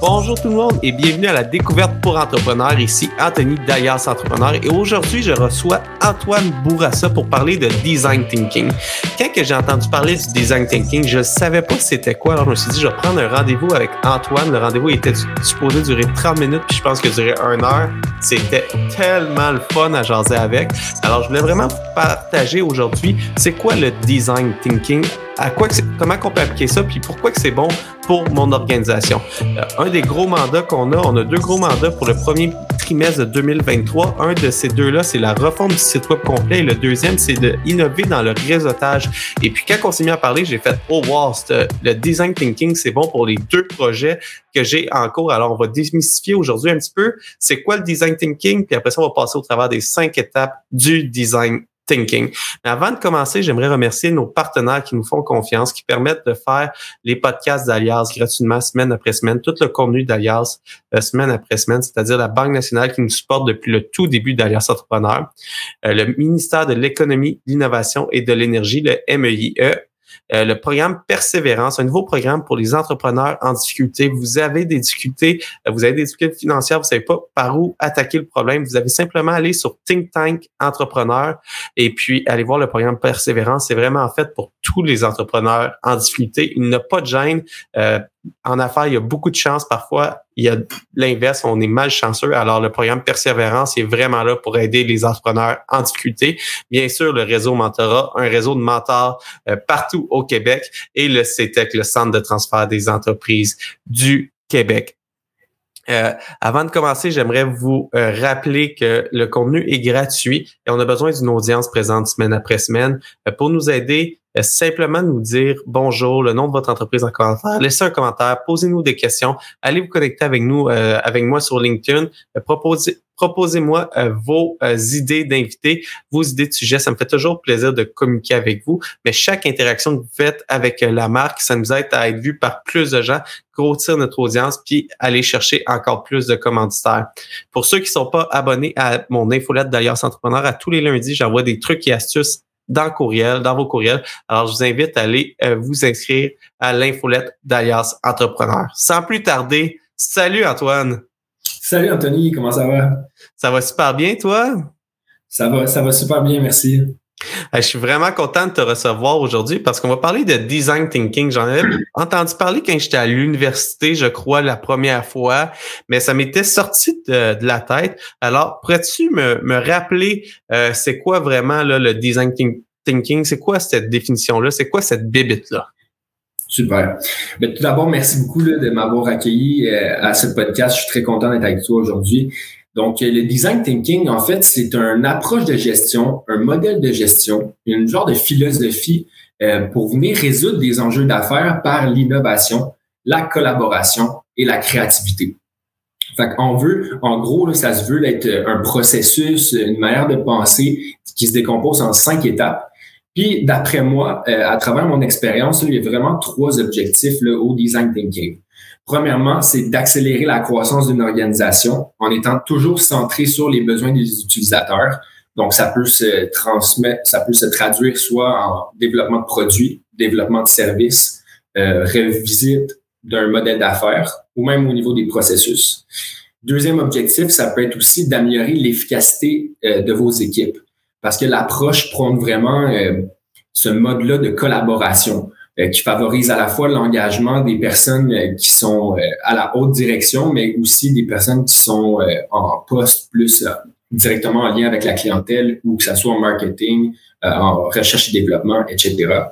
Bonjour tout le monde et bienvenue à la découverte pour entrepreneurs. Ici Anthony d'Alias Entrepreneur et aujourd'hui je reçois Antoine Bourassa pour parler de design thinking. Quand j'ai entendu parler du design thinking, je ne savais pas c'était quoi. Alors je me suis dit je vais prendre un rendez-vous avec Antoine. Le rendez-vous était supposé durer 30 minutes puis je pense que durer une heure. C'était tellement le fun à jaser avec. Alors je voulais vraiment partager aujourd'hui c'est quoi le design thinking? À quoi comment on peut appliquer ça, puis pourquoi que c'est bon pour mon organisation. Euh, un des gros mandats qu'on a, on a deux gros mandats pour le premier trimestre de 2023. Un de ces deux-là, c'est la refonte du site web complet et le deuxième, c'est d'innover dans le réseautage. Et puis quand on s'est mis à parler, j'ai fait oh wow, le design thinking, c'est bon pour les deux projets que j'ai en cours. Alors on va démystifier aujourd'hui un petit peu c'est quoi le design thinking, puis après ça on va passer au travers des cinq étapes du design thinking. Mais avant de commencer, j'aimerais remercier nos partenaires qui nous font confiance, qui permettent de faire les podcasts d'Alias gratuitement semaine après semaine, tout le contenu d'Alias euh, semaine après semaine, c'est-à-dire la Banque nationale qui nous supporte depuis le tout début d'Alias Entrepreneur, euh, le ministère de l'économie, l'innovation et de l'énergie, le MEIE, euh, le programme Persévérance, un nouveau programme pour les entrepreneurs en difficulté. Vous avez des difficultés, euh, vous avez des difficultés financières, vous savez pas par où attaquer le problème. Vous avez simplement aller sur Think Tank Entrepreneur et puis aller voir le programme Persévérance. C'est vraiment fait pour tous les entrepreneurs en difficulté. Il n'a pas de gêne. Euh, en affaires, il y a beaucoup de chance. Parfois, il y a l'inverse, on est malchanceux. Alors, le programme Persévérance est vraiment là pour aider les entrepreneurs en difficulté. Bien sûr, le réseau Mentorat, un réseau de mentors euh, partout au Québec et le CETEC, le Centre de transfert des entreprises du Québec. Euh, avant de commencer, j'aimerais vous euh, rappeler que le contenu est gratuit et on a besoin d'une audience présente semaine après semaine pour nous aider euh, simplement nous dire bonjour, le nom de votre entreprise en commentaire, laissez un commentaire, posez-nous des questions, allez vous connecter avec nous, euh, avec moi sur LinkedIn, euh, proposez, proposez-moi vos idées d'invités, vos idées de sujets. Ça me fait toujours plaisir de communiquer avec vous. Mais chaque interaction que vous faites avec la marque, ça nous aide à être vu par plus de gens, grossir notre audience, puis aller chercher encore plus de commanditaires. Pour ceux qui sont pas abonnés à mon infolette d'Alliance Entrepreneur, à tous les lundis, j'envoie des trucs et astuces dans vos courriels. Alors, je vous invite à aller euh, vous inscrire à l'infolette d'Alias Entrepreneur. Sans plus tarder, salut Antoine. Salut Anthony, comment ça va? Ça va super bien, toi? Ça va, ça va super bien, merci. Je suis vraiment content de te recevoir aujourd'hui parce qu'on va parler de design thinking. J'en avais entendu parler quand j'étais à l'université, je crois, la première fois, mais ça m'était sorti de, la tête. Alors, pourrais-tu me, me rappeler euh, c'est quoi vraiment là, le design thinking? C'est quoi cette définition-là? C'est quoi cette bibite-là? Super. Mais tout d'abord, merci beaucoup de m'avoir accueilli euh, à ce podcast. Je suis très content d'être avec toi aujourd'hui. Donc, le design thinking, en fait, c'est une approche de gestion, un modèle de gestion, une genre de philosophie euh, pour venir résoudre des enjeux d'affaires par l'innovation, la collaboration et la créativité. Fait qu'on veut, en gros, ça se veut être un processus, une manière de penser qui se décompose en cinq étapes. Puis, d'après moi, euh, à travers mon expérience, il y a vraiment trois objectifs au design thinking. Premièrement, c'est d'accélérer la croissance d'une organisation en étant toujours centré sur les besoins des utilisateurs. Donc, ça peut se transmettre, ça peut se traduire soit en développement de produits, développement de services, euh, revisite d'un modèle d'affaires ou même au niveau des processus. Deuxième objectif, ça peut être aussi d'améliorer l'efficacité euh, de vos équipes parce que l'approche prend vraiment euh, ce mode-là de collaboration. Euh, qui favorise à la fois l'engagement des personnes euh, qui sont à la haute direction, mais aussi des personnes qui sont en poste plus directement en lien avec la clientèle ou que ce soit en marketing, en recherche et développement, etc.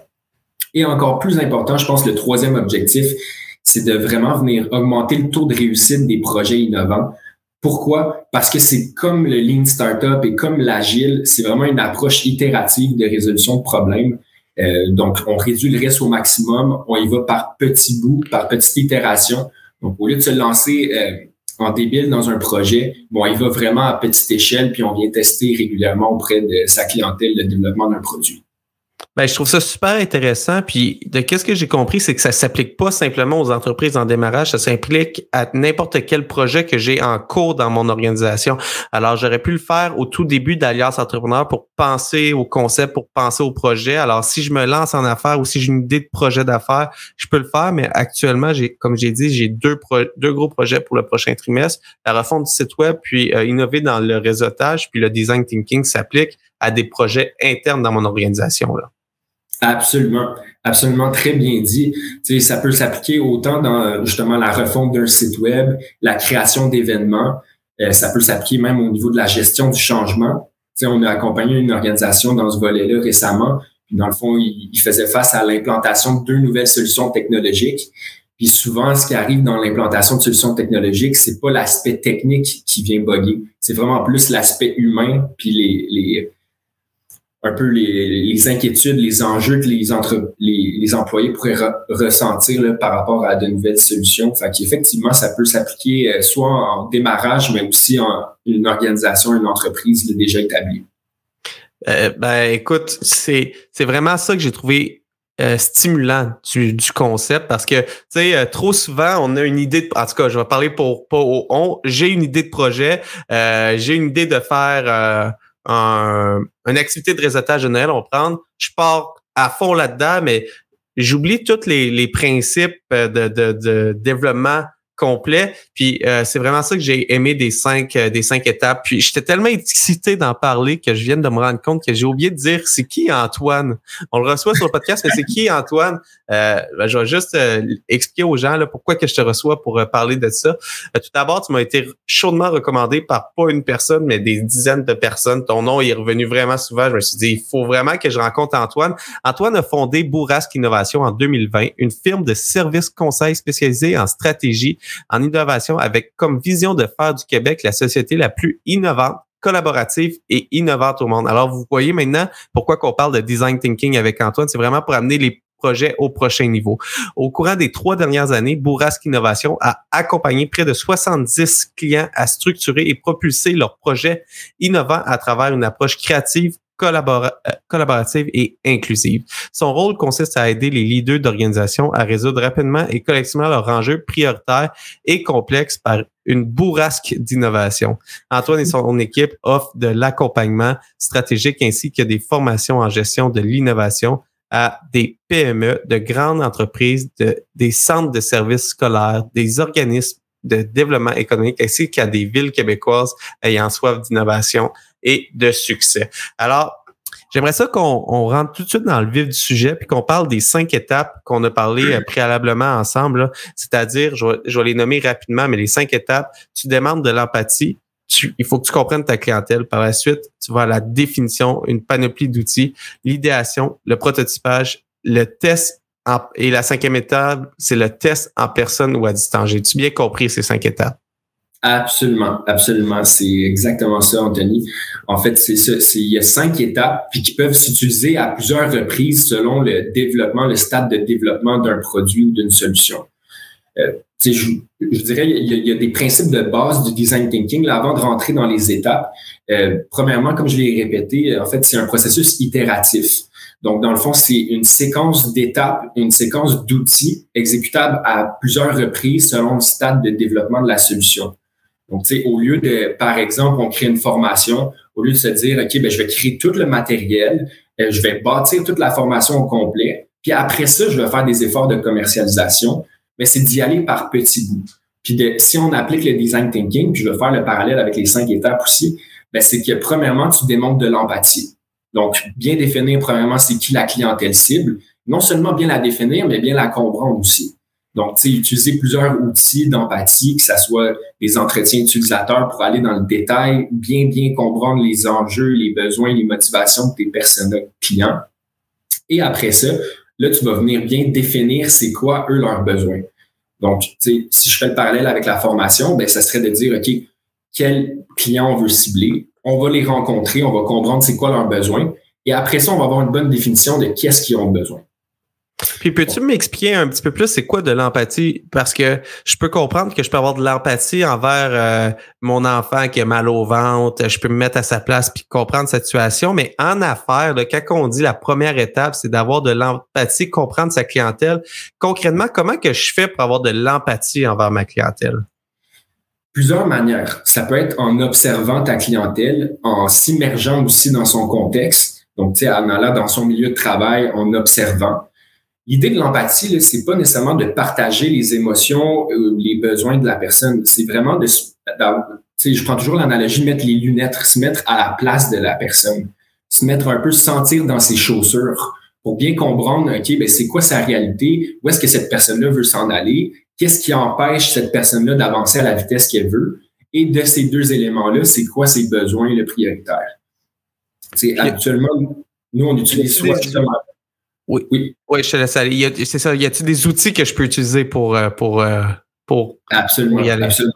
Et encore plus important, je pense le troisième objectif, c'est de vraiment venir augmenter le taux de réussite des projets innovants. Pourquoi? Parce que c'est comme le Lean Startup et comme l'Agile, c'est vraiment une approche itérative de résolution de problèmes euh, donc, on réduit le risque au maximum. On y va par petits bouts, par petites itérations. Donc, au lieu de se lancer euh, en débile dans un projet, bon, il va vraiment à petite échelle, puis on vient tester régulièrement auprès de sa clientèle le développement d'un produit. Ben, je trouve ça super intéressant. Puis, de qu'est-ce que j'ai compris, c'est que ça s'applique pas simplement aux entreprises en démarrage, ça s'implique à n'importe quel projet que j'ai en cours dans mon organisation. Alors, j'aurais pu le faire au tout début d'Alias Entrepreneur pour penser au concept, pour penser au projet. Alors, si je me lance en affaires ou si j'ai une idée de projet d'affaires, je peux le faire. Mais actuellement, j'ai, comme j'ai dit, j'ai deux, deux gros projets pour le prochain trimestre. La refonte du site web, puis euh, innover dans le réseautage, puis le design thinking s'applique à des projets internes dans mon organisation. Là. Absolument, absolument très bien dit. Tu sais, ça peut s'appliquer autant dans justement la refonte d'un site web, la création d'événements. Euh, ça peut s'appliquer même au niveau de la gestion du changement. Tu sais, on a accompagné une organisation dans ce volet-là récemment. Puis dans le fond, il, il faisait face à l'implantation de deux nouvelles solutions technologiques. Puis souvent, ce qui arrive dans l'implantation de solutions technologiques, c'est pas l'aspect technique qui vient bugger. C'est vraiment plus l'aspect humain puis les, les un peu les, inquiétudes, les enjeux que les, entre, les, employés pourraient ressentir par rapport à de nouvelles solutions. Fait qu'effectivement, ça peut s'appliquer euh, soit en démarrage, mais aussi en une organisation, une entreprise déjà établie. Euh, ben écoute, c'est vraiment ça que j'ai trouvé euh, stimulant du, du, concept parce que tu sais trop souvent on a une idée de, en tout cas je vais parler pour pas au on j'ai une idée de projet j'ai une idée de faire un, une activité de réseautage Noël, on prend, je pars à fond là-dedans, mais j'oublie tous les, les principes de, de, de développement complet. Puis euh, c'est vraiment ça que j'ai aimé des cinq euh, des cinq étapes. Puis j'étais tellement excité d'en parler que je viens de me rendre compte que j'ai oublié de dire c'est qui Antoine? On le reçoit sur le podcast, mais c'est qui Antoine? Euh, ben, Je vais juste euh, expliquer aux gens là, pourquoi que je te reçois pour parler de ça. tout d'abord, tu m'as été chaudement recommandé par pas une personne, mais des dizaines de personnes. Ton nom est revenu vraiment souvent. Je me suis dit il faut vraiment que je rencontre Antoine. Antoine a fondé Bourrasque Innovation en 2020, une firme de services conseils spécialisée en stratégie en innovation avec comme vision de faire du Québec la société la plus innovante collaborative et innovante au monde. Alors, vous voyez maintenant pourquoi qu'on parle de design thinking avec Antoine. C'est vraiment pour amener les projets au prochain niveau. Au courant des trois dernières années, Bourrasque Innovation a accompagné près de 70 clients à structurer et propulser leurs projets innovants à travers une approche créative, euh, collaborative et inclusive. Son rôle consiste à aider les leaders d'organisation à résoudre rapidement et collectivement leurs enjeux prioritaires et complexes par une bourrasque d'innovation. Antoine et son équipe offrent de l'accompagnement stratégique ainsi que des formations en gestion de l'innovation à des PME, de grandes entreprises, de, des centres de services scolaires, des organismes de développement économique ainsi qu'à des villes québécoises ayant soif d'innovation et de succès. Alors, j'aimerais ça qu'on rentre tout de suite dans le vif du sujet puis qu'on parle des cinq étapes qu'on a parlé euh, préalablement ensemble. C'est-à-dire, je, vais, les nommer rapidement, mais les cinq étapes, tu demandes de l'empathie, il faut que tu comprennes ta clientèle. Par la suite, tu vas à la définition, une panoplie d'outils, l'idéation, le prototypage, le test et la cinquième étape, c'est le test en personne ou à distance. J'ai-tu bien compris ces cinq étapes? Absolument, absolument. C'est exactement ça, Anthony. En fait, c'est ça. il y a cinq étapes puis qui peuvent s'utiliser à plusieurs reprises selon le développement, le stade de développement d'un produit ou d'une solution. Euh, je, je, dirais, il y, a, des principes de base du design thinking. Là, avant de rentrer dans les étapes, euh, premièrement, comme je l'ai répété, en fait, c'est un processus itératif. Donc, dans le fond, c'est une séquence d'étapes, une séquence d'outils exécutables à plusieurs reprises selon le stade de développement de la solution. Donc, tu sais, au lieu de, par exemple, on crée une formation, au lieu de se dire, OK, ben, je vais créer tout le matériel, euh, je vais bâtir toute la formation au complet, puis après ça, je vais faire des efforts de commercialisation, mais c'est d'y aller par petits bouts. Puis de, si on applique le design thinking, puis je vais faire le parallèle avec les cinq étapes aussi, ben, c'est que premièrement, tu démontres de l'empathie. Donc, bien définir, premièrement, c'est qui la clientèle cible. Non seulement bien la définir, mais bien la comprendre aussi. Donc, tu sais, utiliser plusieurs outils d'empathie, que ce soit des entretiens utilisateurs pour aller dans le détail, bien, bien comprendre les enjeux, les besoins, les motivations de tes personnes clients. Et après ça, là, tu vas venir bien définir c'est quoi, eux, leurs besoins. Donc, tu sais, si je fais le parallèle avec la formation, ben, ça serait de dire, OK, quel client on veut cibler, on va les rencontrer, on va comprendre c'est quoi leurs besoins. Et après ça, on va avoir une bonne définition de qu'est-ce qu'ils ont besoin. Puis peux-tu m'expliquer un petit peu plus c'est quoi de l'empathie? Parce que je peux comprendre que je peux avoir de l'empathie envers euh, mon enfant qui a mal au ventre, je peux me mettre à sa place puis comprendre sa situation, mais en affaires, là, quand on dit la première étape, c'est d'avoir de l'empathie, comprendre sa clientèle. Concrètement, comment que je fais pour avoir de l'empathie envers ma clientèle? Plusieurs manières. Ça peut être en observant ta clientèle, en s'immergeant aussi dans son contexte. Donc, tu sais, en allant dans son milieu de travail, en observant L'idée de l'empathie, c'est pas nécessairement de partager les émotions, ou les besoins de la personne. C'est vraiment de, je prends toujours l'analogie de mettre les lunettes, se mettre à la place de la personne, se mettre un peu, sentir dans ses chaussures pour bien comprendre, OK, ben, c'est quoi sa réalité, où est-ce que cette personne-là veut s'en aller, qu'est-ce qui empêche cette personne-là d'avancer à la vitesse qu'elle veut? Et de ces deux éléments-là, c'est quoi ses besoins le prioritaire? C'est actuellement, nous, on utilise soit oui. Oui, oui je te laisse aller. C'est ça. Y a-t-il des outils que je peux utiliser pour, euh, pour, euh, pour absolument, y aller? Absolument.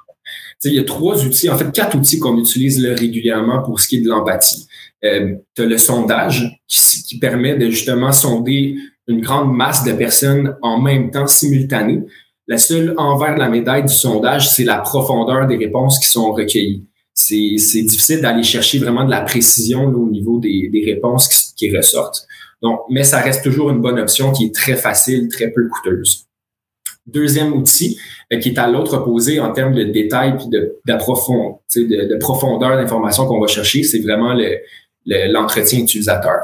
Il y a trois outils, en fait, quatre outils qu'on utilise régulièrement pour ce qui est de l'empathie. Euh, tu as le sondage qui, qui, permet de justement sonder une grande masse de personnes en même temps simultané. La seule envers de la médaille du sondage, c'est la profondeur des réponses qui sont recueillies. C'est difficile d'aller chercher vraiment de la précision au niveau des, des réponses qui, qui ressortent. Donc, mais ça reste toujours une bonne option qui est très facile, très peu coûteuse. Deuxième outil euh, qui est à l'autre opposé en termes de détails puis de, de, de, profondeur d'information qu'on va chercher, c'est vraiment l'entretien le, utilisateur.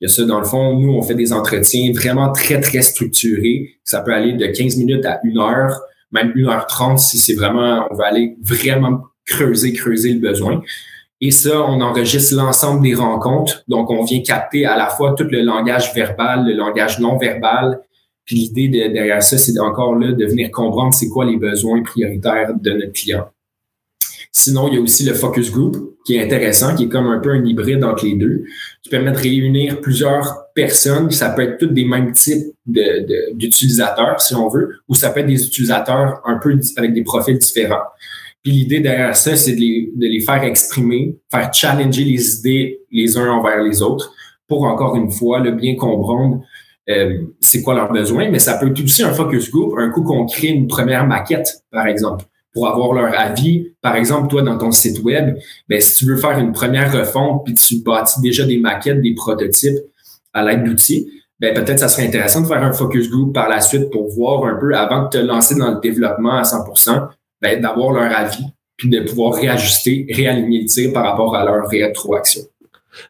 Il y a ça, dans le fond, nous, on fait des entretiens vraiment très, très structurés. Ça peut aller de 15 minutes à une heure, même 1 heure 30 si c'est vraiment, on va aller vraiment creuser, creuser le besoin. Et ça, on enregistre l'ensemble des rencontres. Donc, on vient capter à la fois tout le langage verbal, le langage non verbal. Puis l'idée derrière ça, c'est encore là de venir comprendre c'est quoi les besoins prioritaires de notre client. Sinon, il y a aussi le focus group qui est intéressant, qui est comme un peu un hybride entre les deux, qui permet de réunir plusieurs personnes. Ça peut être tous des mêmes types d'utilisateurs, si on veut, ou ça peut être des utilisateurs un peu avec des profils différents. Puis l'idée derrière ça, c'est de les, de les faire exprimer, faire challenger les idées les uns envers les autres pour encore une fois le bien comprendre euh, c'est quoi leurs besoins, mais ça peut être aussi un focus group, un coup qu'on crée une première maquette, par exemple, pour avoir leur avis. Par exemple, toi, dans ton site web, ben, si tu veux faire une première refonte, puis tu bâtis déjà des maquettes, des prototypes à l'aide d'outils, ben, peut-être ça serait intéressant de faire un focus group par la suite pour voir un peu, avant de te lancer dans le développement à 100%, ben, d'avoir leur avis, puis de pouvoir réajuster, réaligner le tir par rapport à leur rétroaction.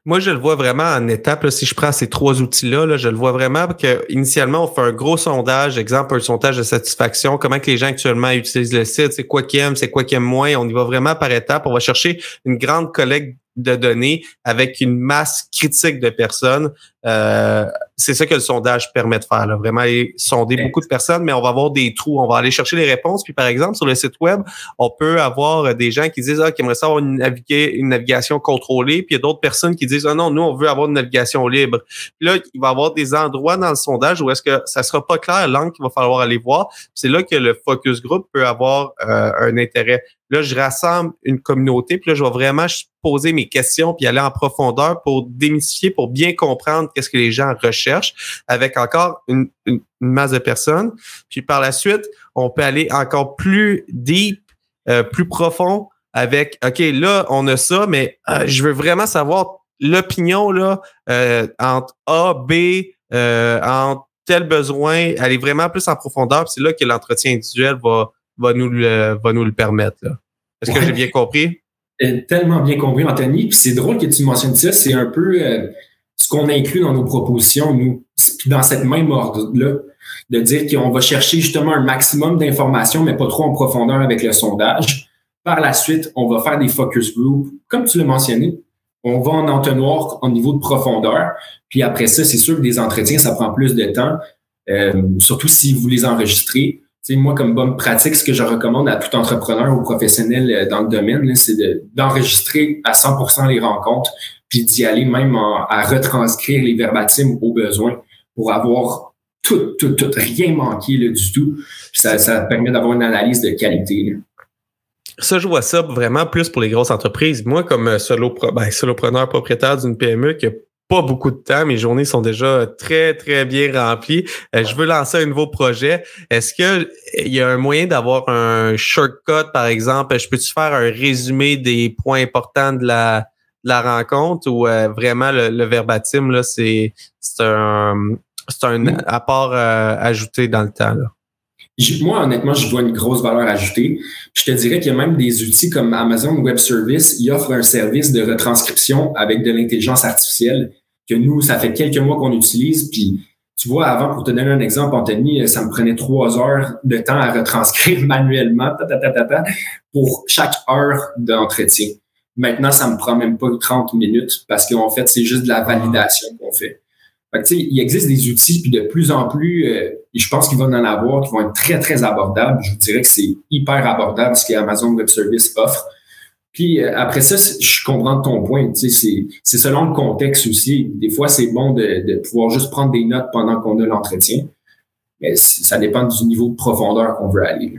Moi, je le vois vraiment en étapes. si je prends ces trois outils-là, là, je le vois vraiment que initialement, on fait un gros sondage, exemple, un sondage de satisfaction, comment que les gens actuellement utilisent le site, c'est quoi qu'ils aiment, c'est quoi qu'ils aiment moins. On y va vraiment par étapes. On va chercher une grande collecte de données avec une masse critique de personnes. Euh, c'est ça que le sondage permet de faire, là. vraiment sonder beaucoup de personnes, mais on va avoir des trous, on va aller chercher les réponses. Puis par exemple, sur le site web, on peut avoir des gens qui disent ah, qu'ils aimeraient savoir une, une navigation contrôlée, puis il y a d'autres personnes qui disent ah non, nous on veut avoir une navigation libre. Puis là, il va y avoir des endroits dans le sondage où est-ce que ça sera pas clair l'angle qu'il va falloir aller voir. C'est là que le focus group peut avoir euh, un intérêt. Là, je rassemble une communauté, puis là, je vais vraiment poser mes questions puis aller en profondeur pour démystifier, pour bien comprendre qu'est-ce que les gens recherchent avec encore une, masse de personnes. Puis par la suite, on peut aller encore plus deep, euh, plus profond avec, OK, là, on a ça, mais euh, je veux vraiment savoir l'opinion là euh, entre A, B, entre tel besoin, aller vraiment plus en profondeur. C'est là que l'entretien individuel va, va, nous, le, va nous le permettre. Est-ce que j'ai bien compris? tellement bien compris, Anthony. Puis c'est drôle que tu mentionnes ça. C'est un peu euh, ce qu'on inclut dans nos propositions, nous, dans cette même ordre-là, de dire qu'on va chercher justement un maximum d'informations, mais pas trop en profondeur avec le sondage. Par la suite, on va faire des focus groups, comme tu l'as mentionné. On va en entonnoir au niveau de profondeur. Puis après ça, c'est sûr que des entretiens, ça prend plus de temps, euh, surtout si vous les enregistrez moi, comme bonne pratique, ce que je recommande à tout entrepreneur ou professionnel euh, dans le domaine, c'est d'enregistrer à 100% les rencontres, puis d'y aller même à retranscrire les verbatims au besoin pour avoir tout, tout, tout, rien manqué là, du tout. ça, ça permet d'avoir une analyse de qualité. Ça, je vois ça vraiment plus pour les grosses entreprises. Moi, comme solo, ben, solopreneur propriétaire d'une PME qui a pas beaucoup de temps. Mes journées sont déjà très, très bien remplies. Euh, je veux lancer un nouveau projet. Est-ce que il y a un moyen d'avoir un shortcut, par exemple? Je peux-tu faire un résumé des points importants de la, la rencontre ou euh, vraiment le, verbatim, là, c'est, c'est un, c'est un apport euh, ajouté dans le temps, là? Moi, honnêtement, je vois une grosse valeur ajoutée. Je te dirais qu'il y a même des outils comme Amazon Web Service. Ils offrent un service de retranscription avec de l'intelligence artificielle que nous, ça fait quelques mois qu'on utilise. Puis, tu vois, avant, pour te donner un exemple, Anthony, ça me prenait trois heures de temps à retranscrire manuellement pour chaque heure d'entretien. Maintenant, ça me prend même pas 30 minutes parce qu'en fait, c'est juste de la validation qu'on fait. Que, il existe des outils, puis de plus en plus, euh, et je pense qu'il va en avoir qui vont être très, très abordables. Je vous dirais que c'est hyper abordable ce qu'Amazon Web Service offre. Puis euh, après ça, je comprends ton point. C'est selon le contexte aussi. Des fois, c'est bon de, de, pouvoir juste prendre des notes pendant qu'on a l'entretien. Mais ça dépend du niveau de profondeur qu'on veut aller.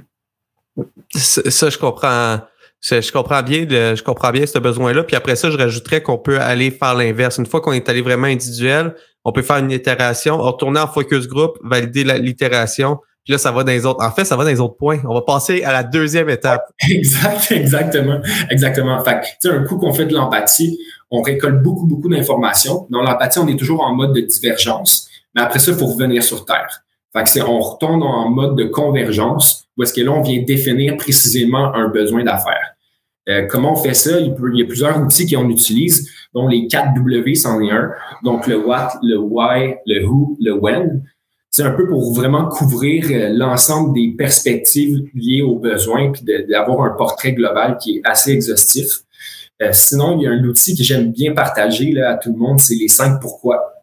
Ça, je comprends. Je, comprends bien je comprends bien ce besoin-là. Puis après ça, je rajouterais qu'on peut aller faire l'inverse. Une fois qu'on est allé vraiment individuel, on peut faire une itération, retourner en focus group, valider l'itération. Puis là, ça va dans les autres. En fait, ça va dans les autres points. On va passer à la deuxième étape. Exact, exactement. Exactement. Fait que, un coup qu'on fait de l'empathie, on récolte beaucoup, beaucoup d'informations. Dans l'empathie, on est toujours en mode de divergence. Mais après ça, il faut revenir sur Terre. Fait que c'est, on retourne en mode de convergence, où est-ce que là, on vient définir précisément un besoin d'affaires. Euh, comment on fait ça? Il, y a plusieurs outils qu'on utilise, dont les 4 W, c'en est un. Donc, le what, le why, le who, le when. C'est un peu pour vraiment couvrir euh, l'ensemble des perspectives liées aux besoins, puis d'avoir un portrait global qui est assez exhaustif. Euh, sinon, il y a un outil que j'aime bien partager à tout le monde, c'est les cinq pourquoi.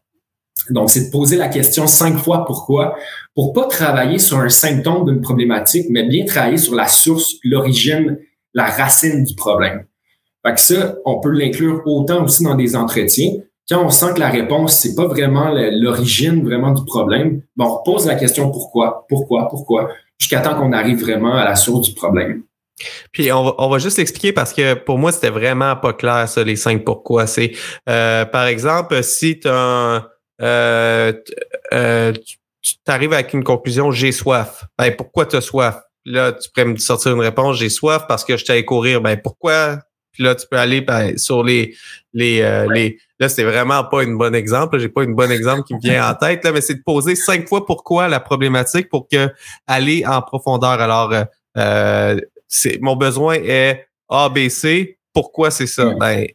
Donc, c'est de poser la question cinq fois pourquoi, pour pas travailler sur un symptôme d'une problématique, mais bien travailler sur la source, l'origine, la racine du problème. Fait ça, on peut l'inclure autant aussi dans des entretiens. Quand on sent que la réponse, c'est pas vraiment l'origine vraiment du problème, ben on repose la question pourquoi, pourquoi, pourquoi, jusqu'à temps qu'on arrive vraiment à la source du problème. Puis on va, on va juste l'expliquer parce que pour moi, c'était vraiment pas clair, ça, les cinq pourquoi. C'est euh, par exemple, si euh, euh, tu arrives avec une conclusion, j'ai soif. Ben, pourquoi tu as soif? Là, tu pourrais me sortir une réponse, j'ai soif parce que je t'allais courir. Ben pourquoi? Puis là, tu peux aller ben, sur les les, euh, les. Là, c'est vraiment pas une bonne exemple. J'ai pas une bonne exemple qui me vient en tête, là, mais c'est de poser cinq fois pourquoi la problématique pour que aller en profondeur. Alors, euh, euh c'est mon besoin est ABC. Pourquoi c'est ça? Ben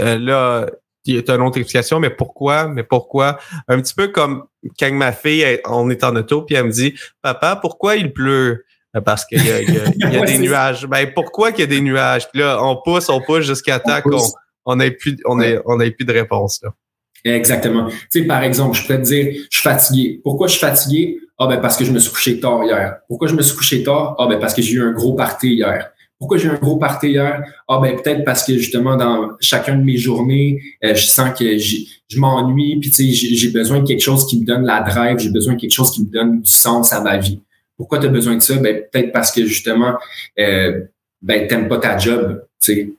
euh, là, il y a une autre explication, mais pourquoi? Mais pourquoi? Un petit peu comme quand ma fille, on est en auto, puis elle me dit Papa, pourquoi il pleut? Parce qu'il y a, y a, des nuages. Ben, pourquoi qu'il y a des nuages? Puis là, on pousse, on pousse jusqu'à temps qu'on on ait plus, on ait, on ait plus de réponse. Là. Exactement. Tu sais, par exemple, je pourrais te dire, je suis fatigué. Pourquoi je suis fatigué? Ah ben parce que je me suis couché tard hier. Pourquoi je me suis couché tard? Ah ben parce que j'ai eu un gros party hier. Pourquoi j'ai eu un gros party hier? Ah ben peut-être parce que justement dans chacun de mes journées, euh, je sens que je m'ennuie, puis tu sais, j'ai besoin de quelque chose qui me donne la drive, j'ai besoin de quelque chose qui me donne du sens à ma vie. Pourquoi tu as besoin de ça? Ben, peut-être parce que justement, euh, ben, t'aimes pas ta job, tu sais.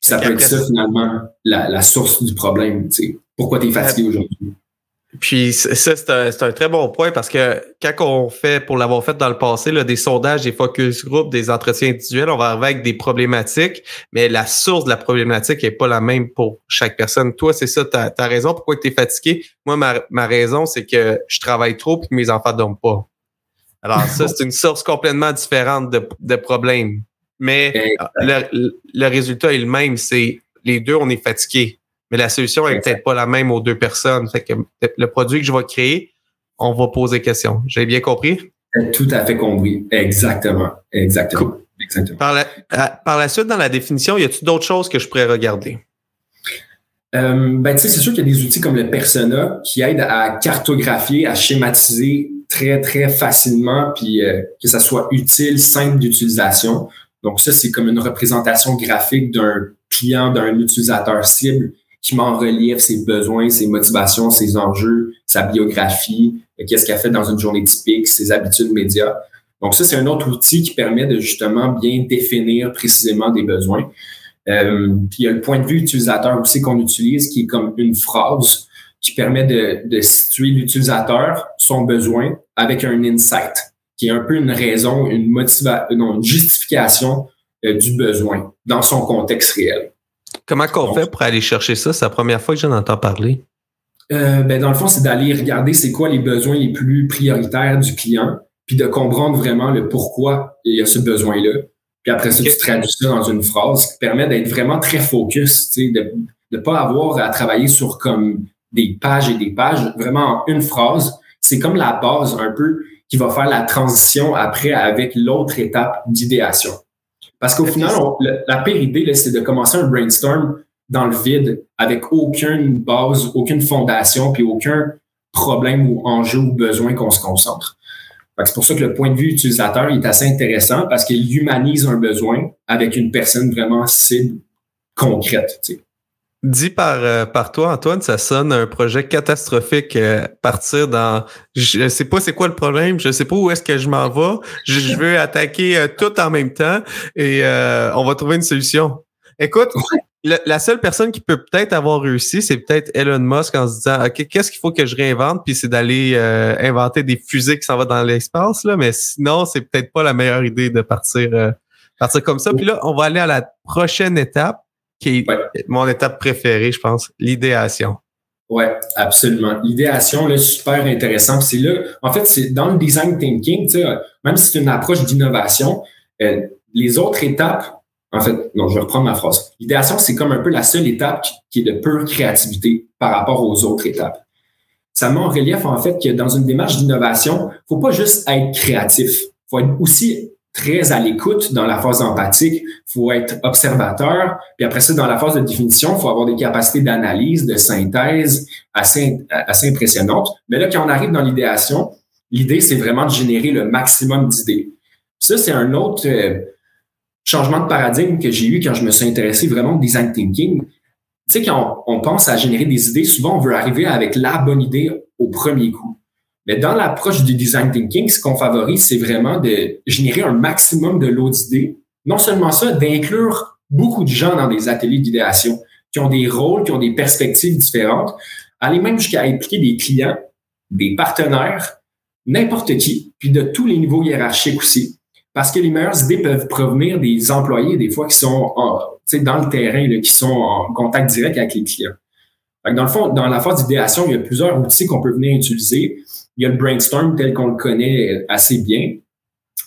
Ça peut être ça, finalement, la, la source du problème, tu sais. Pourquoi tu es fatigué aujourd'hui? Puis ça, c'est un, un, très bon point parce que quand on fait, pour l'avoir fait dans le passé, là, des sondages, des focus group, des entretiens individuels, on va arriver avec des problématiques, mais la source de la problématique est pas la même pour chaque personne. Toi, c'est ça, tu as, raison. Pourquoi tu es fatigué? Moi, ma, ma raison, c'est que je travaille trop et que mes enfants dorment pas. Alors ça, c'est une source complètement différente de, de problèmes. Mais le, le, résultat est le même, c'est les deux, on est fatigués. Mais la solution est peut-être pas la même aux deux personnes. Fait que le produit que je vais créer, on va poser question. J'ai bien compris? Tout à fait compris. Exactement. Exactement. Exactement. Par la, par la suite, dans la définition, y a-t-il d'autres choses que je pourrais regarder? Euh, ben, c'est sûr qu'il y a des outils comme le Persona qui aident à cartographier, à schématiser très, très facilement, puis euh, que ça soit utile, simple d'utilisation. Donc ça, c'est comme une représentation graphique d'un client, d'un utilisateur cible qui met en relief ses besoins, ses motivations, ses enjeux, sa biographie, euh, qu'est-ce qu'il a fait dans une journée typique, ses habitudes médias. Donc ça, c'est un autre outil qui permet de justement bien définir précisément des besoins. Euh, puis il y a le point de vue utilisateur aussi qu'on utilise, qui est comme une phrase qui permet de, de situer l'utilisateur, son besoin, avec un insight, qui est un peu une raison, une motivation, non, une justification euh, du besoin dans son contexte réel. Comment qu'on fait pour aller chercher ça? C'est la première fois que j'en entends parler. Euh, ben dans le fond, c'est d'aller regarder c'est quoi les besoins les plus prioritaires du client, puis de comprendre vraiment le pourquoi il y a ce besoin-là. Puis après ça, tu traduis ça dans une phrase qui permet d'être vraiment très focus, de ne pas avoir à travailler sur comme des pages et des pages, vraiment en une phrase. C'est comme la base un peu qui va faire la transition après avec l'autre étape d'idéation. Parce qu'au final, la pire idée, c'est de commencer un brainstorm dans le vide avec aucune base, aucune fondation, puis aucun problème ou enjeu ou besoin qu'on se concentre. C'est pour ça que le point de vue utilisateur est assez intéressant parce qu'il humanise un besoin avec une personne vraiment cible concrète. Dit par, euh, par toi, Antoine, ça sonne un projet catastrophique. Euh, partir dans. Je sais pas c'est quoi le problème, je sais pas où est-ce que je m'en vais. Je, veux attaquer euh, tout en même temps et on va trouver une solution. Écoute, la seule personne qui peut peut-être avoir réussi, c'est peut-être Elon Musk en se disant OK, qu'est-ce qu'il faut que je réinvente? Puis c'est d'aller inventer des fusées qui s'en vont dans l'espace, là. Mais sinon, c'est peut-être pas la meilleure idée de partir, partir comme ça. Puis là, on va aller à la prochaine étape qui est mon étape préférée, je pense, l'idéation. Oui, absolument. L'idéation, là, super intéressant. C'est là, en fait, c'est dans le design thinking, même si c'est une approche d'innovation, euh, les autres étapes, en fait, non, je vais reprendre ma phrase. L'idéation, c'est comme un peu la seule étape qui, est de pure créativité par rapport aux autres étapes. Ça met en relief, en fait, que dans une démarche d'innovation, faut pas juste être créatif. faut être aussi très à l'écoute dans la phase empathique. Faut être observateur. Puis après ça, dans la phase de définition, faut avoir des capacités d'analyse, de synthèse assez, assez impressionnantes. Mais là, quand on arrive dans l'idéation, l'idée, c'est vraiment de générer le maximum d'idées. Ça, c'est un autre euh, changement de paradigme que j'ai eu quand je me suis intéressé vraiment au design thinking. Tu sais, quand on pense à générer des idées, souvent, on veut arriver avec la bonne idée au premier coup. Mais dans l'approche du design thinking, ce qu'on favorise, c'est vraiment de générer un maximum de lots d'idées. Non seulement ça, d'inclure beaucoup de gens dans des ateliers d'idéation qui ont des rôles, qui ont des perspectives différentes, aller même jusqu'à impliquer des clients, des partenaires, n'importe qui, puis de tous les niveaux hiérarchiques aussi. Parce que les meilleures idées peuvent provenir des employés, des fois, qui sont dans le terrain, qui sont en contact direct avec les clients. dans le fond, dans la phase d'idéation, il y a plusieurs outils qu'on peut venir utiliser. Il y a le brainstorm tel qu'on le connaît assez bien.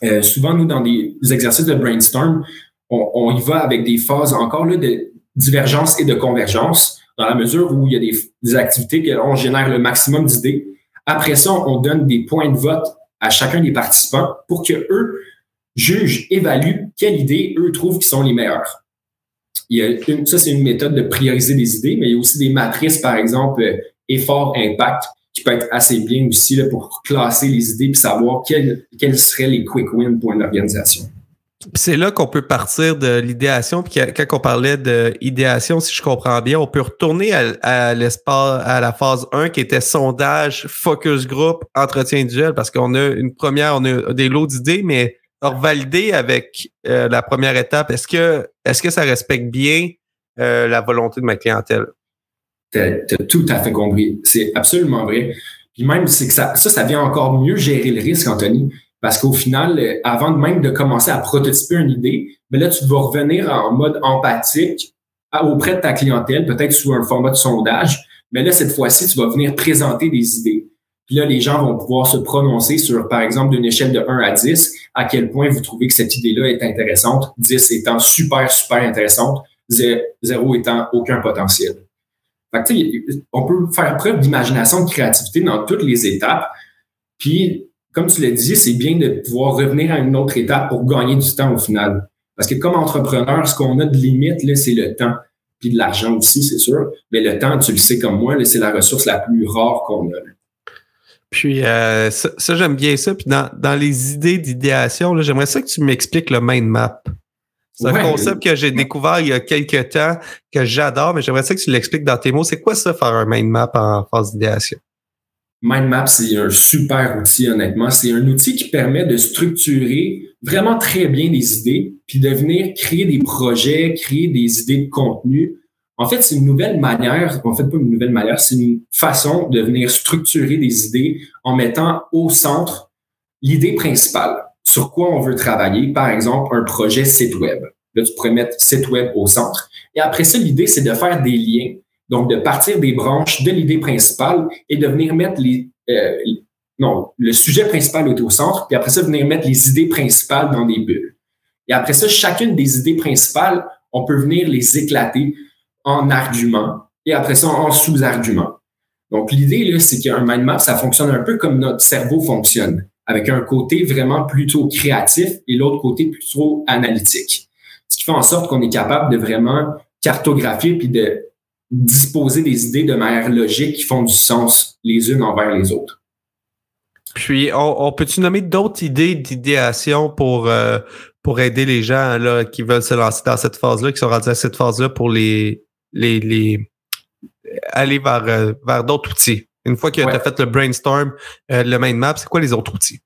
Euh, souvent, nous, dans des exercices de brainstorm, on, y va avec des phases encore là, de divergence et de convergence, dans la mesure où il y a des, activités que on génère le maximum d'idées. Après ça, on donne des points de vote à chacun des participants pour que eux jugent, évaluent quelles idées eux trouvent qui sont les meilleures. Il y a une, ça, c'est une méthode de prioriser des idées, mais il y a aussi des matrices, par exemple, euh, effort-impact, qui peut être assez bien aussi là, pour classer les idées et savoir quels, quels seraient les quick wins pour une organisation. C'est là qu'on peut partir de l'idéation. Puis quand on parlait d'idéation, si je comprends bien, on peut retourner à, l'espace, à la phase 1 qui était sondage, focus group, entretien individuel, parce qu'on a une première, on a des lots d'idées, mais valider avec euh, la première étape, est-ce que, est-ce que ça respecte bien euh, la volonté de ma clientèle? T'as tout à fait compris. C'est absolument vrai. Puis même, c'est que ça, ça, ça vient encore mieux gérer le risque, Anthony. Parce qu'au final, euh, avant même de commencer à prototyper une idée, mais là, tu vas revenir en mode empathique auprès de ta clientèle, peut-être sous un format de sondage. Mais là, cette fois-ci, tu vas venir présenter des idées. Puis là, les gens vont pouvoir se prononcer sur, par exemple, d'une échelle de 1 à 10, à quel point vous trouvez que cette idée-là est intéressante, 10 étant super, super intéressante, 0 étant aucun potentiel. On peut faire preuve d'imagination, de créativité dans toutes les étapes. Puis, comme tu l'as dit, c'est bien de pouvoir revenir à une autre étape pour gagner du temps au final. Parce que comme entrepreneur, ce qu'on a de limite, là, c'est le temps. Puis de l'argent aussi, c'est sûr. Mais le temps, tu le sais comme moi, c'est la ressource la plus rare qu'on a. Puis euh, ça, j'aime bien ça. Puis dans, dans les idées d'idéation, j'aimerais ça que tu m'expliques le mind map. C'est un concept que j'ai découvert il y a quelques temps, que j'adore, mais j'aimerais ça que tu l'expliques dans tes mots. C'est quoi ça, faire un mind map en phase d'idéation? Mindmap, c'est un super outil, honnêtement. C'est un outil qui permet de structurer vraiment très bien des idées, puis de venir créer des projets, créer des idées de contenu. En fait, c'est une nouvelle manière, en fait, pas une nouvelle manière, c'est une façon de venir structurer des idées en mettant au centre l'idée principale. Sur quoi on veut travailler, par exemple, un projet site web. Là, tu pourrais mettre site web au centre. Et après ça, l'idée, c'est de faire des liens donc, de partir des branches de l'idée principale et de venir mettre les, euh, non, le sujet principal est au centre, puis après ça, venir mettre les idées principales dans des bulles. Et après ça, chacune des idées principales, on peut venir les éclater en arguments et après ça, en sous-arguments. Donc, l'idée, là, c'est qu'un mind map, ça fonctionne un peu comme notre cerveau fonctionne, avec un côté vraiment plutôt créatif et l'autre côté plutôt analytique. Ce qui fait en sorte qu'on est capable de vraiment cartographier puis de disposer des idées de manière logique qui font du sens les unes envers les autres. Puis, on, peut-tu nommer d'autres idées d'idéation pour, euh, pour aider les gens là, qui veulent se lancer dans cette phase-là, qui sont rendus à cette phase-là pour les, les, les aller vers, euh, vers d'autres outils? Une fois que tu as fait le brainstorm, euh, le mind map, c'est quoi les autres outils?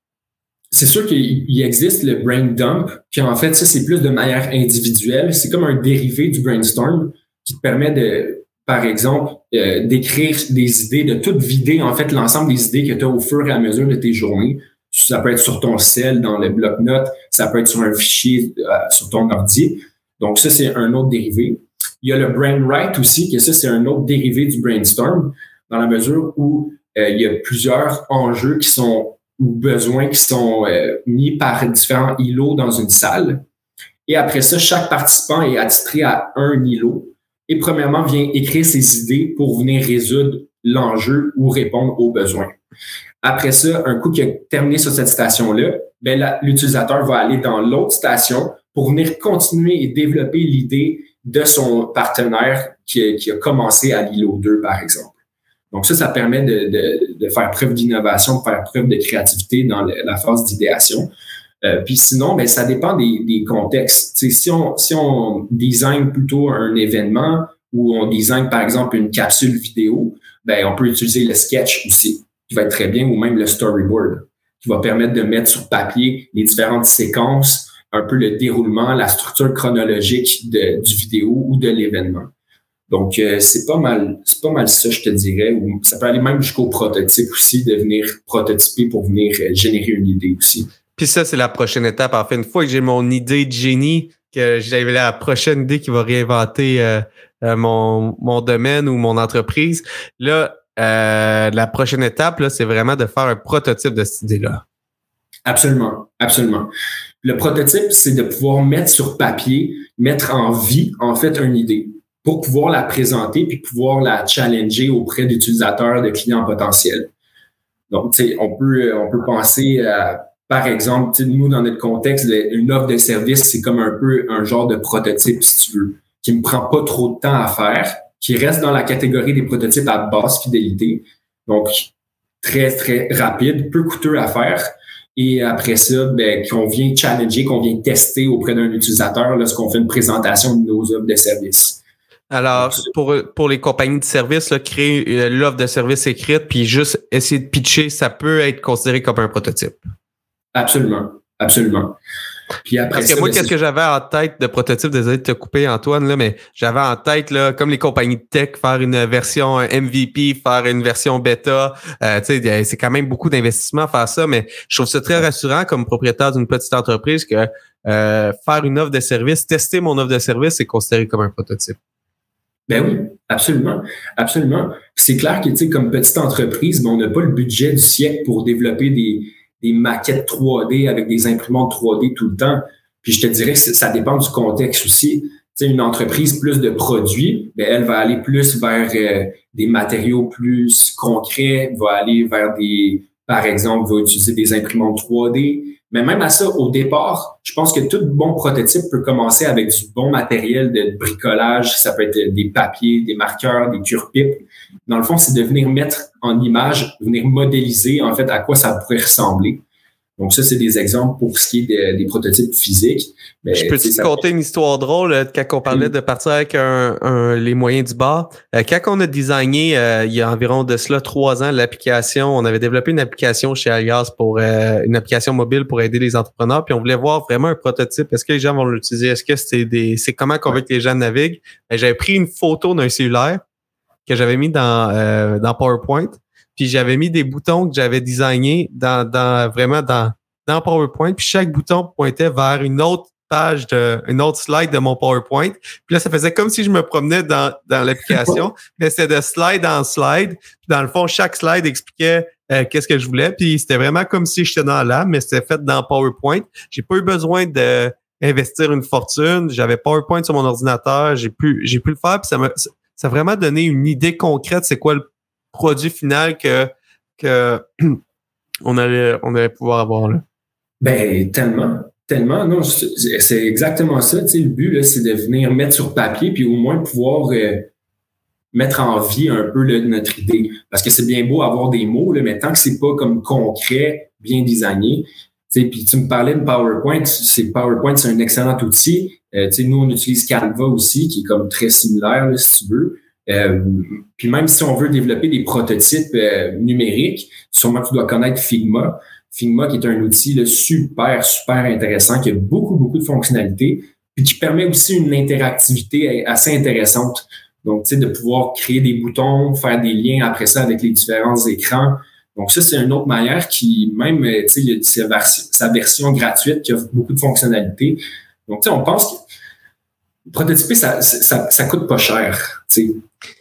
C'est sûr qu'il existe le brain dump, puis en fait, ça, c'est plus de manière individuelle. C'est comme un dérivé du brainstorm qui te permet de par exemple, euh, d'écrire des idées, de tout vider, en fait, l'ensemble des idées que tu as au fur et à mesure de tes journées. Ça peut être sur ton cell, dans le bloc-notes, ça peut être sur un fichier euh, sur ton ordi. Donc, ça, c'est un autre dérivé. Il y a le brainwrite aussi, que ça, c'est un autre dérivé du brainstorm, dans la mesure où euh, il y a plusieurs enjeux qui sont ou besoins qui sont mis par différents îlots dans une salle. Et après ça, chaque participant est attitré à un îlot et premièrement vient écrire ses idées pour venir résoudre l'enjeu ou répondre aux besoins. Après ça, un coup qui a terminé sur cette station-là, ben l'utilisateur va aller dans l'autre station pour venir continuer et développer l'idée de son partenaire qui qui a commencé à l'îlot 2, par exemple. Donc ça, ça permet de, de, de faire preuve d'innovation, de faire preuve de créativité dans la phase d'idéation. Euh, puis sinon, ben, ça dépend des, des contextes. si on, si on design plutôt un événement ou on design, par exemple, une capsule vidéo, ben, on peut utiliser le sketch aussi, qui va être très bien, ou même le storyboard, qui va permettre de mettre sur papier les différentes séquences, un peu le déroulement, la structure chronologique de, du vidéo ou de l'événement. Donc, euh, c'est pas mal, c'est pas mal ça, je te dirais. Ou ça peut aller même jusqu'au prototype aussi, de venir prototyper pour venir euh, générer une idée aussi. Puis ça, c'est la prochaine étape. En fait, une fois que j'ai mon idée de génie, que j'avais la prochaine idée qui va réinventer euh, euh, mon, mon domaine ou mon entreprise, là, euh, la prochaine étape, là, c'est vraiment de faire un prototype de cette idée-là. Absolument, absolument. Le prototype, c'est de pouvoir mettre sur papier, mettre en vie, en fait, une idée pour pouvoir la présenter puis pouvoir la challenger auprès d'utilisateurs, de clients potentiels. Donc, on peut, on peut penser à par exemple, nous, dans notre contexte, une offre de service, c'est comme un peu un genre de prototype, si tu veux, qui me prend pas trop de temps à faire, qui reste dans la catégorie des prototypes à basse fidélité. Donc, très, très rapide, peu coûteux à faire. Et après ça, ben, qu'on vient challenger, qu'on vient tester auprès d'un utilisateur lorsqu'on fait une présentation de nos offres de service. Alors, pour, pour les compagnies de services, créer euh, l'offre de service écrite, puis juste essayer de pitcher, ça peut être considéré comme un prototype. Absolument. Absolument. Puis après Parce que moi, ben, qu'est-ce que j'avais en tête de prototype, désolé de te couper, Antoine, là, mais j'avais en tête, là, comme les compagnies de tech, faire une version MVP, faire une version bêta. Euh, c'est quand même beaucoup d'investissement à faire ça, mais je trouve ça très rassurant comme propriétaire d'une petite entreprise que euh, faire une offre de service, tester mon offre de service, c'est considéré comme un prototype. Ben oui, absolument, absolument. C'est clair que, tu sais, comme petite entreprise, ben, on n'a pas le budget du siècle pour développer des, des maquettes 3D avec des imprimantes 3D tout le temps. Puis je te dirais que ça dépend du contexte aussi. Tu sais, une entreprise plus de produits, ben elle va aller plus vers euh, des matériaux plus concrets, va aller vers des, par exemple, va utiliser des imprimantes 3D. Mais même à ça, au départ, je pense que tout bon prototype peut commencer avec du bon matériel de bricolage. Ça peut être des papiers, des marqueurs, des cure-pipes. Dans le fond, c'est de venir mettre en image, venir modéliser en fait à quoi ça pourrait ressembler. Donc ça, c'est des exemples pour ce qui est des prototypes physiques. Mais, je peux te compter une histoire drôle euh, quand on parlait de partir avec un, les moyens du bar. Euh, quand on a designé euh, il y a environ de cela trois ans l'application, on avait développé une application chez Alias pour une application mobile pour aider les entrepreneurs. Puis on voulait voir vraiment un prototype. Est-ce que les gens vont l'utiliser? Est-ce que c'est des. C'est comment qu'on veut que les gens naviguent? Ben, j'avais pris une photo d'un cellulaire que j'avais mis dans, dans PowerPoint puis j'avais mis des boutons que j'avais designés dans, dans vraiment dans, dans PowerPoint, puis chaque bouton pointait vers une autre page de une autre slide de mon PowerPoint. Puis là, ça faisait comme si je me promenais dans, dans l'application, mais c'était de slide en slide. Puis dans le fond, chaque slide expliquait euh, qu'est-ce que je voulais. Puis c'était vraiment comme si j'étais dans la mais c'était fait dans PowerPoint. J'ai pas eu besoin de investir une fortune. J'avais PowerPoint sur mon ordinateur. J'ai pu j'ai pu le faire. Puis ça m'a ça a vraiment donné une idée concrète. C'est quoi le produit final que, que on, allait, on allait pouvoir avoir là? Ben, tellement. Tellement, non, c'est exactement ça. Tu sais, le but, c'est de venir mettre sur papier, puis au moins pouvoir euh, mettre en vie un peu notre idée. Parce que c'est bien beau avoir des mots, là, mais tant que c'est pas comme concret, bien designé. Tu puis tu me parlais de PowerPoint, c'est PowerPoint, c'est un excellent outil. Euh, tu sais, nous, on utilise Canva aussi, qui est comme très similaire, si tu veux. Euh, puis même si on veut développer des prototypes euh, numériques, sûrement tu dois connaître Figma. Figma qui est un outil super, super intéressant, qui a beaucoup, beaucoup de fonctionnalités, puis qui permet aussi une interactivité assez intéressante. Donc, tu sais, de pouvoir créer des boutons, faire des liens après ça avec les différents écrans. Donc, ça, c'est une autre manière qui, même, euh, tu sais, il y a sa, version gratuite qui offre beaucoup de fonctionnalités. Donc, tu sais, on pense que prototyper, ça, ça, ça coûte pas cher.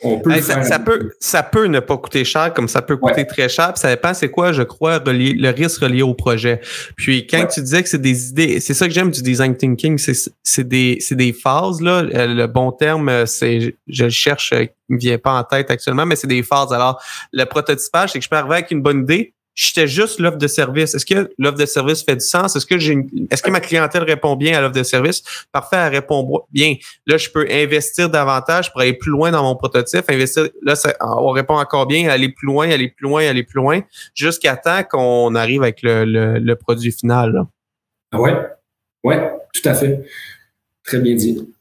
On peut ça, peut, ça peut ne pas coûter cher, comme ça peut coûter très cher. Puis ça dépend, c'est quoi, je crois, le risque relié au projet. Puis quand tu disais que c'est des idées, c'est ça que j'aime du design thinking, c'est des, des phases. Là. Euh, le bon terme, c'est, je le cherche, il me vient pas en tête actuellement, mais c'est des phases. Alors, le prototypage, c'est que je peux arriver avec une bonne idée, j'étais juste l'offre de service. Est-ce que l'offre de service fait du sens? Est-ce que j'ai est-ce que ma clientèle répond bien à l'offre de service? Parfait, elle répond bien. Là, je peux investir davantage pour aller plus loin dans mon prototype. Investir, là, ça, on répond encore bien, aller plus loin, aller plus loin, aller plus loin, jusqu'à temps qu'on arrive avec le, le, produit final. Là. Ah ouais, ouais, tout à fait. Très bien dit.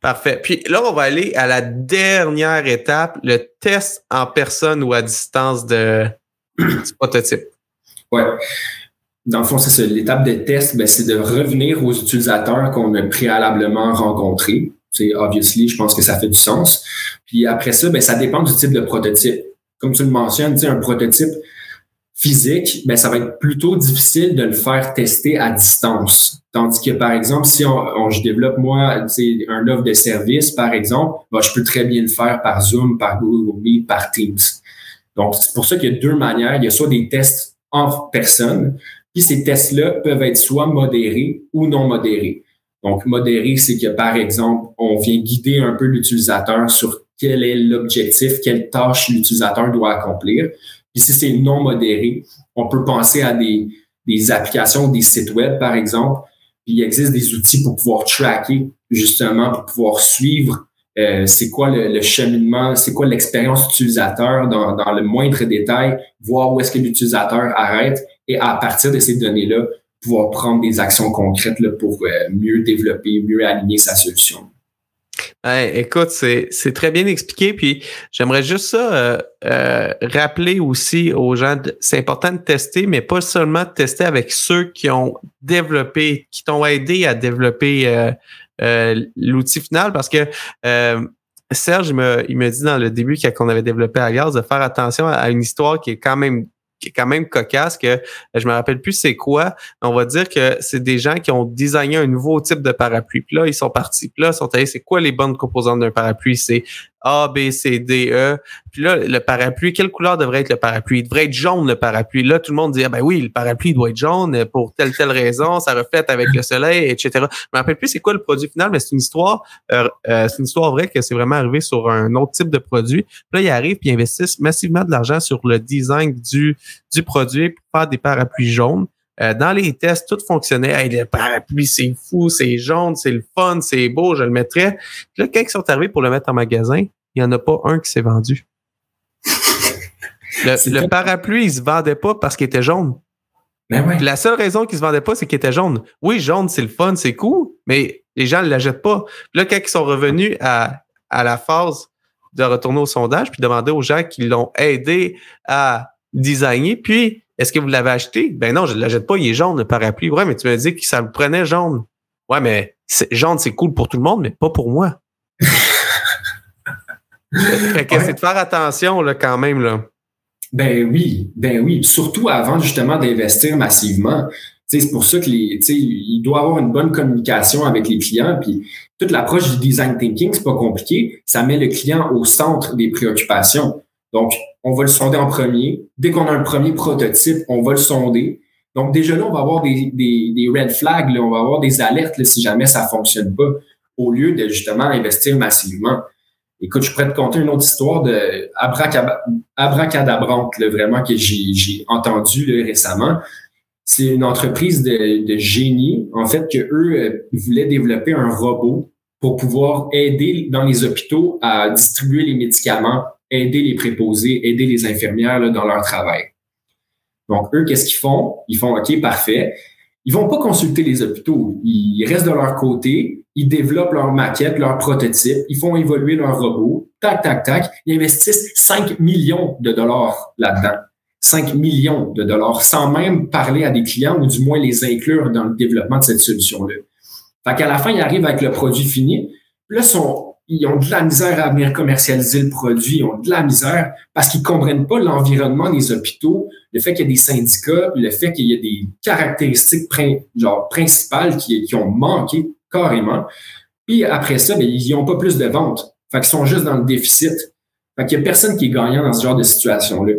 Parfait. Puis là, on va aller à la dernière étape, le test en personne ou à distance de, prototype. Ouais. Dans le fond, c'est l'étape de test, ben, c'est de revenir aux utilisateurs qu'on a préalablement rencontrés. C'est obviously, je pense que ça fait du sens. Puis après ça, ben, ça dépend du type de prototype. Comme tu le mentionnes, un prototype physique, ben, ça va être plutôt difficile de le faire tester à distance. Tandis que, par exemple, si on, je développe, moi, un offre de service, par exemple, ben, je peux très bien le faire par Zoom, par Google Meet, par Teams. Donc, c'est pour ça qu'il y a deux manières. Il y a soit des tests en personne, puis ces tests-là peuvent être soit modérés ou non modérés. Donc, modéré, c'est que, par exemple, on vient guider un peu l'utilisateur sur quel est l'objectif, quelle tâche l'utilisateur doit accomplir. Puis si c'est non modéré, on peut penser à des, des applications, des sites web, par exemple. Puis il existe des outils pour pouvoir tracker, justement, pour pouvoir suivre euh, c'est quoi le, cheminement, c'est quoi l'expérience utilisateur dans, le moindre détail, voir où est-ce que l'utilisateur arrête et à partir de ces données-là, pouvoir prendre des actions concrètes pour euh, mieux développer, mieux aligner sa solution. écoute, c'est, très bien expliqué. Puis j'aimerais juste ça euh, rappeler aussi aux gens, c'est important de tester, mais pas seulement de tester avec ceux qui ont développé, qui t'ont aidé à développer l'outil final parce que euh, Serge, il me, il me dit dans le début qu'on avait développé Alias de faire attention à une histoire qui est quand même qui est quand même cocasse que je me rappelle plus c'est quoi. On va dire que c'est des gens qui ont designé un nouveau type de parapluie. Puis là, ils sont partis. Puis là, ils sont allés, c'est quoi les bonnes composantes d'un parapluie? C'est A, B, C, D, E. Puis là, le parapluie, quelle couleur devrait être le parapluie? Il devrait être jaune, le parapluie. Là, tout le monde dit, ah ben oui, le parapluie doit être jaune pour telle, telle raison, ça reflète avec le soleil, etc. Je me rappelle plus c'est quoi le produit final, mais c'est une histoire, euh, euh, c'est une histoire vraie que c'est vraiment arrivé sur un autre type de produit. Puis là, ils arrivent puis ils investissent massivement de l'argent sur le design du, du produit pour faire des parapluies jaunes. Euh, dans les tests, tout fonctionnait. Hey, le parapluie, c'est fou, c'est jaune, c'est le fun, c'est beau, je le mettrais. Puis là, quand ils sont arrivés pour le mettre en magasin, il n'y en a pas un qui s'est vendu. le, parapluie, il se vendait pas parce qu'il était jaune. Ben la seule raison qu'il se vendait pas, c'est qu'il était jaune. Oui, jaune, c'est le fun, c'est cool, mais les gens ne l'achètent pas. là, quand ils sont revenus à, à la phase de retourner au sondage, puis demander aux gens qui l'ont aidé à designer, puis est-ce que vous l'avez acheté? Ben non, je ne l'achète pas, il est jaune, le parapluie. Ouais, mais tu m'as dit que ça le prenait jaune. Ouais, mais jaune, c'est cool pour tout le monde, mais pas pour moi. fait que c'est de faire attention là, quand même. Là. Ben oui, ben oui. Surtout avant justement d'investir massivement. C'est pour ça que les, il doit avoir une bonne communication avec les clients. Puis toute l'approche du design thinking, c'est pas compliqué. Ça met le client au centre des préoccupations. Donc, on va le sonder en premier. Dès qu'on a un premier prototype, on va le sonder. Donc, déjà là, on va avoir des, des, red flags, là, on va avoir des alertes si jamais ça fonctionne pas, au lieu de justement investir massivement. Écoute, je pourrais te conter une autre histoire de abracadabrante, vraiment, que j'ai entendu récemment. C'est une entreprise de, de, génie, en fait, que eux euh, voulaient développer un robot pour pouvoir aider dans les hôpitaux à distribuer les médicaments, aider les préposés, aider les infirmières là, dans leur travail. Donc, eux, qu'est-ce qu'ils font? Ils font, OK, parfait. Ils vont pas consulter les hôpitaux. Ils restent de leur côté. Ils développent leur maquette, leur prototype. Ils font évoluer leur robot. Tac, tac, tac. Ils investissent 5 millions de dollars là-dedans. 5 millions de dollars sans même parler à des clients ou du moins les inclure dans le développement de cette solution-là. Fait qu'à la fin, ils arrivent avec le produit fini. là, sont, ils ont de la misère à venir commercialiser le produit. Ils ont de la misère parce qu'ils comprennent pas l'environnement des hôpitaux, le fait qu'il y a des syndicats, le fait qu'il y a des caractéristiques principales qui, ont manqué carrément. Puis après ça, ben, ils n'ont pas plus de ventes. Fait qu'ils sont juste dans le déficit. Fait qu'il y a personne qui est gagnant dans ce genre de situation-là.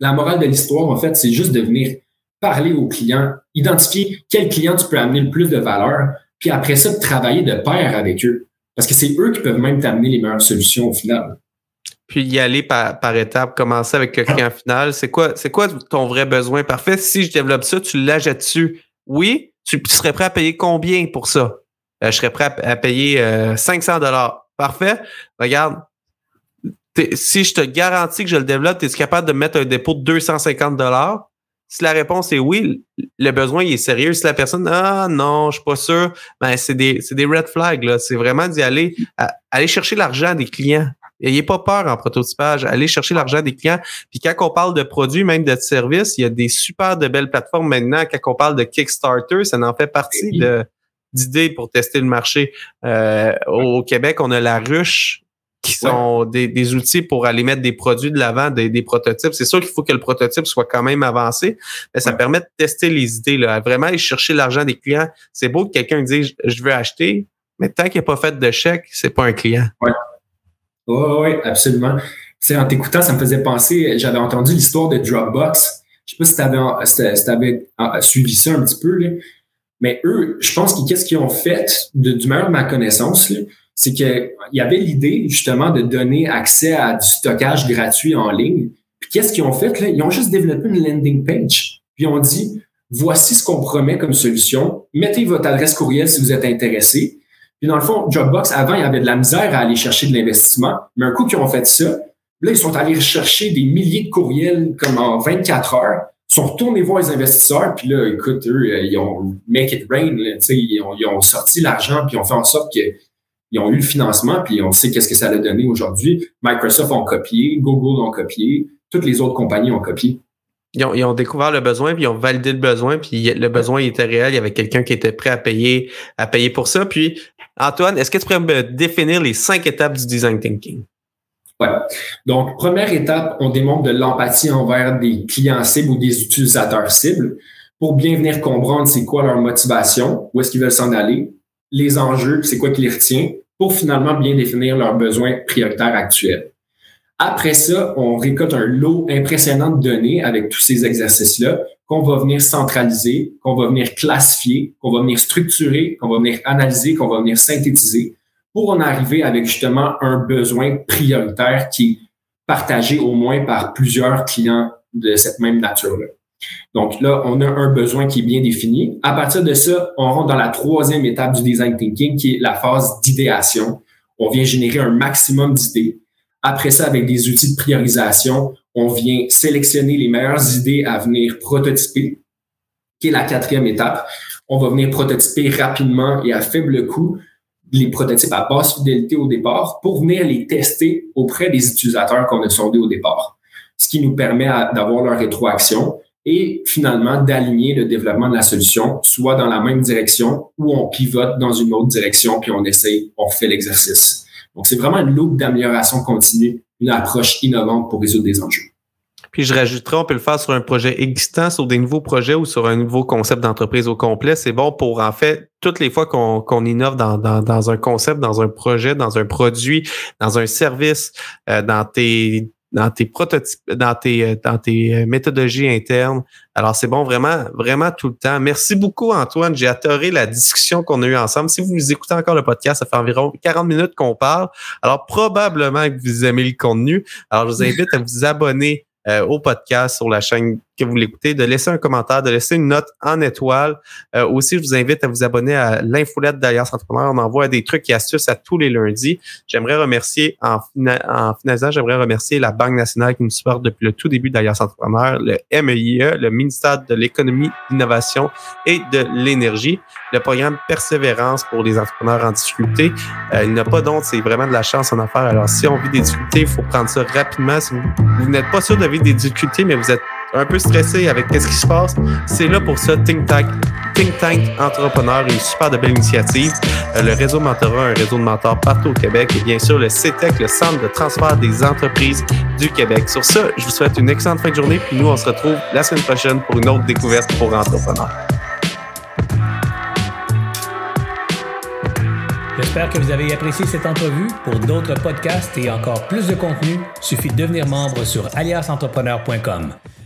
La morale de l'histoire, en fait, c'est juste de venir parler aux clients, identifier quel client tu peux amener le plus de valeur, puis après ça, de travailler de pair avec eux. Parce que c'est eux qui peuvent même t'amener les meilleures solutions au final puis y aller par, étapes, commencer avec le client final. C'est quoi, c'est quoi ton vrai besoin? Parfait? Si je développe ça, tu l'achètes dessus. Oui, tu, serais prêt à payer combien pour ça? Euh, je serais prêt à, payer 500 euh, dollars. Parfait. Regarde, si je te garantis que je le développe, es-tu capable de mettre un dépôt de 250 dollars? Si la réponse est oui, le besoin est sérieux. Si la personne ah non, je suis pas sûr, ben c'est des c'est des red flags là. C'est vraiment d'y aller aller chercher l'argent des clients. Ayez pas peur en prototypage. Allez chercher l'argent des clients. Puis quand on parle de produits, même de services, il y a des super de belles plateformes maintenant. Quand on parle de Kickstarter, ça en fait partie de d'idées pour tester le marché. Euh, au Québec, on a la ruche qui sont des, outils pour aller mettre des produits de l'avant, des, prototypes. C'est sûr qu'il faut que le prototype soit quand même avancé, mais ça permet de tester les idées, là, vraiment aller chercher l'argent des clients. C'est beau que quelqu'un dise je veux acheter, mais tant qu'il n'a pas fait de chèque, c'est pas un client. Ouais. Oui, absolument. C'est en t'écoutant, ça me faisait penser, j'avais entendu l'histoire de Dropbox. Je sais pas si tu avais, suivi ça un petit peu, là. mais eux, je pense qu'est-ce qu'ils ont fait, de, du meilleur de ma connaissance, c'est qu'il y avait l'idée justement de donner accès à du stockage gratuit en ligne. Puis qu'est-ce qu'ils ont fait? Là? Ils ont juste développé une landing page. Puis ils ont dit, voici ce qu'on promet comme solution. Mettez votre adresse courriel si vous êtes intéressé. Puis dans le fond, Dropbox, avant, il y avait de la misère à aller chercher de l'investissement. Mais un coup qu'ils ont fait ça, là, ils sont allés chercher des milliers de courriels comme en 24 heures, ils sont retournés voir les investisseurs, puis là, écoute, eux, euh, ils ont make it rain, ils, ont, ils ont sorti l'argent, puis ils ont fait en sorte qu'ils ont eu le financement, puis on sait qu'est-ce que ça a donné aujourd'hui. Microsoft ont copié, Google ont copié, toutes les autres compagnies ont copié. Ils ont, découvert le besoin, puis ils ont validé le besoin, puis le besoin était réel. Il y avait quelqu'un qui était prêt à payer, à payer pour ça. Puis Antoine, est-ce que tu pourrais me définir les cinq étapes du design thinking? Ouais. Donc, première étape, on démontre de l'empathie envers des clients cibles ou des utilisateurs cibles pour bien venir comprendre c'est quoi leur motivation, où est-ce qu'ils veulent s'en aller, les enjeux, c'est quoi qui les retient, pour finalement bien définir leurs besoins prioritaires actuels. Après ça, on récolte un lot impressionnant de données avec tous ces exercices-là qu'on va venir centraliser, qu'on va venir classifier, qu'on va venir structurer, qu'on va venir analyser, qu'on va venir synthétiser pour en arriver avec justement un besoin prioritaire qui est partagé au moins par plusieurs clients de cette même nature-là. Donc là, on a un besoin qui est bien défini. À partir de ça, on rentre dans la troisième étape du design thinking qui est la phase d'idéation. On vient générer un maximum d'idées. Après ça, avec des outils de priorisation, on vient sélectionner les meilleures idées à venir prototyper. qui est la quatrième étape. On va venir prototyper rapidement et à faible coût les prototypes à basse fidélité au départ pour venir les tester auprès des utilisateurs qu'on a sondés au départ, ce qui nous permet d'avoir leur rétroaction et finalement d'aligner le développement de la solution soit dans la même direction ou on pivote dans une autre direction puis on essaye, on refait l'exercice. Donc c'est vraiment une loupe d'amélioration continue, une approche innovante pour résoudre des enjeux. Puis je rajouterais, on peut le faire sur un projet existant, sur des nouveaux projets ou sur un nouveau concept d'entreprise au complet. C'est bon pour, en fait, toutes les fois qu'on innove dans, dans, un concept, dans un projet, dans un produit, dans un service, euh, dans tes dans tes prototypes, dans tes, euh, dans tes euh, méthodologies internes. Alors, c'est bon vraiment, vraiment tout le temps. Merci beaucoup, Antoine. J'ai adoré la discussion qu'on a eue ensemble. Si vous écoutez encore le podcast, ça fait environ 40 minutes qu'on parle. Alors, probablement que vous aimez le contenu. Alors, je vous invite à vous abonner euh, au podcast sur la chaîne que vous l'écoutez, de laisser un commentaire, de laisser une note en étoile. Euh, aussi, je vous invite à vous abonner à l'infolette d'Alliance Entrepreneur. On envoie des trucs et astuces à tous les lundis. J'aimerais remercier, en, finalisant, j'aimerais remercier la Banque nationale qui nous supporte depuis le tout début d'Alliance Entrepreneur, le MEIE, e, le ministère de l'économie, l'innovation et de l'énergie, le programme Persévérance pour les entrepreneurs en difficulté. Euh, il n'y a pas d'autre, c'est vraiment de la chance en affaires. Alors, si on vit des difficultés, il faut prendre ça rapidement. Si vous n'êtes pas sûr de vivre des difficultés, mais vous êtes un peu stressé avec qu'est-ce qui se passe, c'est là pour ça Think Tank, Think Tank Entrepreneur, une super de belle initiative. Euh, le réseau Mentorat, un réseau de mentors partout au Québec et bien sûr le CETEC, le Centre de transfert des entreprises du Québec. Sur ça, je vous souhaite une excellente fin de journée puis nous on se retrouve la semaine prochaine pour une autre découverte pour entrepreneurs. J'espère que vous avez apprécié cette entrevue. Pour d'autres podcasts et encore plus de contenu, suffit de devenir membre sur aliasentrepreneur.com.